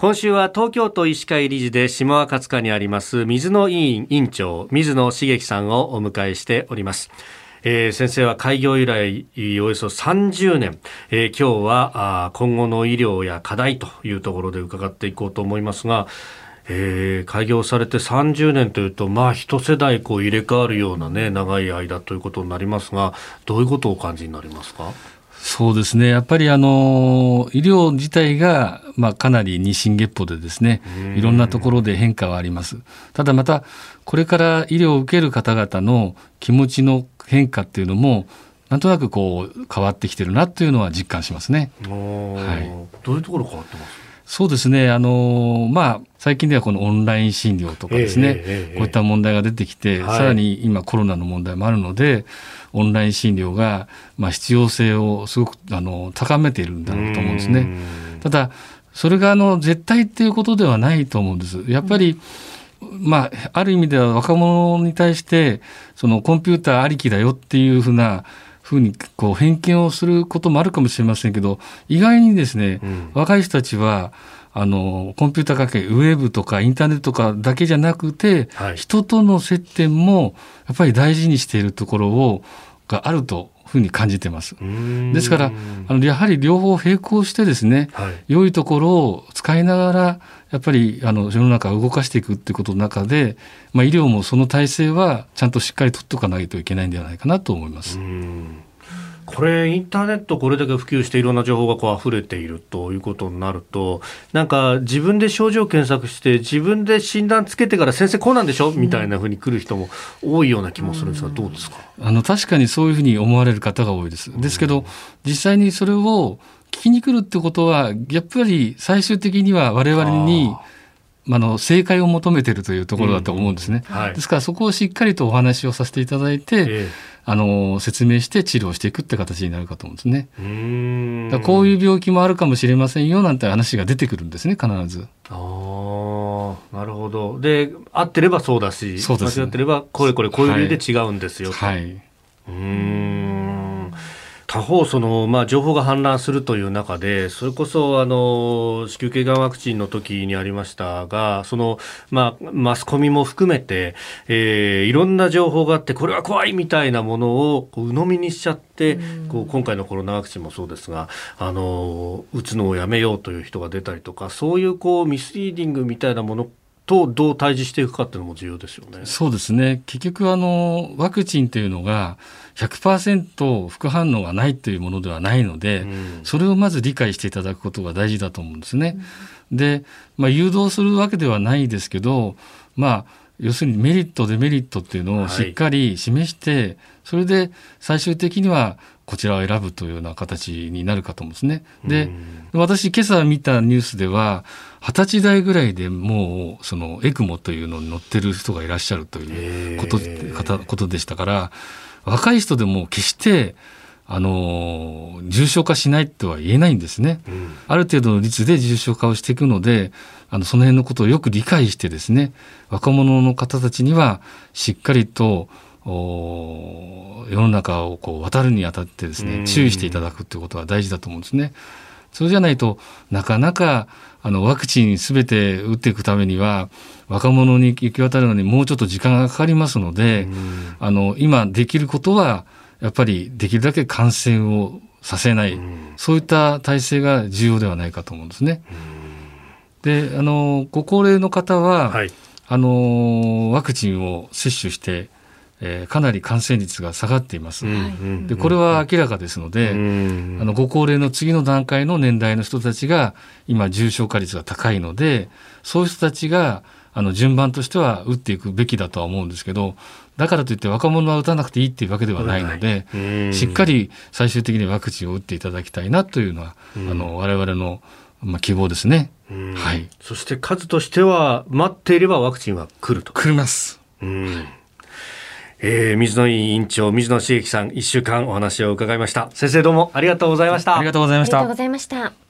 今週は東京都医師会理事で下赤塚にあります水野委員委員長水野茂樹さんをお迎えしております。えー、先生は開業以来およそ30年、えー、今日はあ今後の医療や課題というところで伺っていこうと思いますが、えー、開業されて30年というと、まあ、一世代こう入れ替わるような、ね、長い間ということになりますがどういうことをお感じになりますか？そうですね。やっぱりあの、医療自体が、まあ、かなり日進月歩でですね、いろんなところで変化はあります。ただまた、これから医療を受ける方々の気持ちの変化っていうのも、なんとなくこう、変わってきてるなというのは実感しますね。はい。どういうところ変わってます？そうですね。あの、まあ、最近ではこのオンライン診療とかですね、えーえー、こういった問題が出てきて、はい、さらに今コロナの問題もあるので、オンライン診療が、まあ、必要性をすごくあの高めているんだろうと思うんですね。ただ、それがあの絶対っていうことではないと思うんです。やっぱり、まあ、ある意味では若者に対して、そのコンピューターありきだよっていうふうな、ふうにこう偏見をすることもあるかもしれませんけど意外にですね、うん、若い人たちはあのコンピューター関係ウェブとかインターネットとかだけじゃなくて、はい、人との接点もやっぱり大事にしているところをがあるとふうに感じてます。ですからあのやはり両方並行してですね、はい、良いところを使いながらやっぱりあの世の中を動かしていくっていうことの中で、まあ、医療もその体制はちゃんとしっかり取っておかないといけないんではないかなと思います。これインターネットこれだけ普及していろんな情報がこう溢れているということになるとなんか自分で症状検索して自分で診断つけてから先生こうなんでしょみたいなふうに来る人も多いような気もするんですがどうですか？あの確かにそういうふうに思われる方が多いです。ですけど実際にそれを聞きに来るってことはやっぱり最終的には我々にあの正解を求めているというところだと思うんですね、うん。はい、ですからそこをしっかりとお話をさせていただいて、えー、あの説明して治療していくって形になるかと思うんですね。だこういう病気もあるかもしれませんよなんて話が出てくるんですね必ず。ああなるほど。で合ってればそうだしそうです、ね、間違ってればこれこれこういう理由で違うんですよはい、はい、うん他方その、まあ、情報が氾濫するという中でそれこそあの子宮頸がんワクチンの時にありましたがその、まあ、マスコミも含めて、えー、いろんな情報があってこれは怖いみたいなものをこう鵜呑みにしちゃって、こう今回のコロナワクチンもそうですがあの打つのをやめようという人が出たりとかそういうこうミスリーディングみたいなものとどう対峙していくかっていうのも重要ですよね。そうですね。結局あのワクチンというのが100%副反応がないというものではないので、うん、それをまず理解していただくことが大事だと思うんですね。うん、で、まあ、誘導するわけではないですけど、まあ要するにメリットデメリットっていうのをしっかり示して、はい、それで最終的にはこちらを選ぶというような形になるかと思うんですね。で、私今朝見たニュースでは二十歳代ぐらいでもうそのエクモというのに乗ってる人がいらっしゃるということ,、ことでしたから若い人でも決してあの重症化しないとは言えないんですね、うん、ある程度の率で重症化をしていくのであのその辺のことをよく理解してですね若者の方たちにはしっかりと世の中をこう渡るにあたってですね注意していただくということが大事だと思うんですね。そうじゃないとなかなかあのワクチンすべて打っていくためには若者に行き渡るのにもうちょっと時間がかかりますので、あの今できることはやっぱりできるだけ感染をさせない、そういった体制が重要ではないかと思うんですね。であのご高齢の方は、はい、あのワクチンを接種してえー、かなり感染率が下がっています。でこれは明らかですので、あのご高齢の次の段階の年代の人たちが今重症化率が高いので、そういう人たちがあの順番としては打っていくべきだとは思うんですけど、だからといって若者は打たなくていいっていうわけではないので、しっかり最終的にワクチンを打っていただきたいなというのは、あの我々のまあ希望ですね。はい。そして数としては待っていればワクチンは来ると。来ます。うんえー、水野委員長水野茂樹さん一週間お話を伺いました。先生どうもありがとうございました。ありがとうございました。ありがとうございました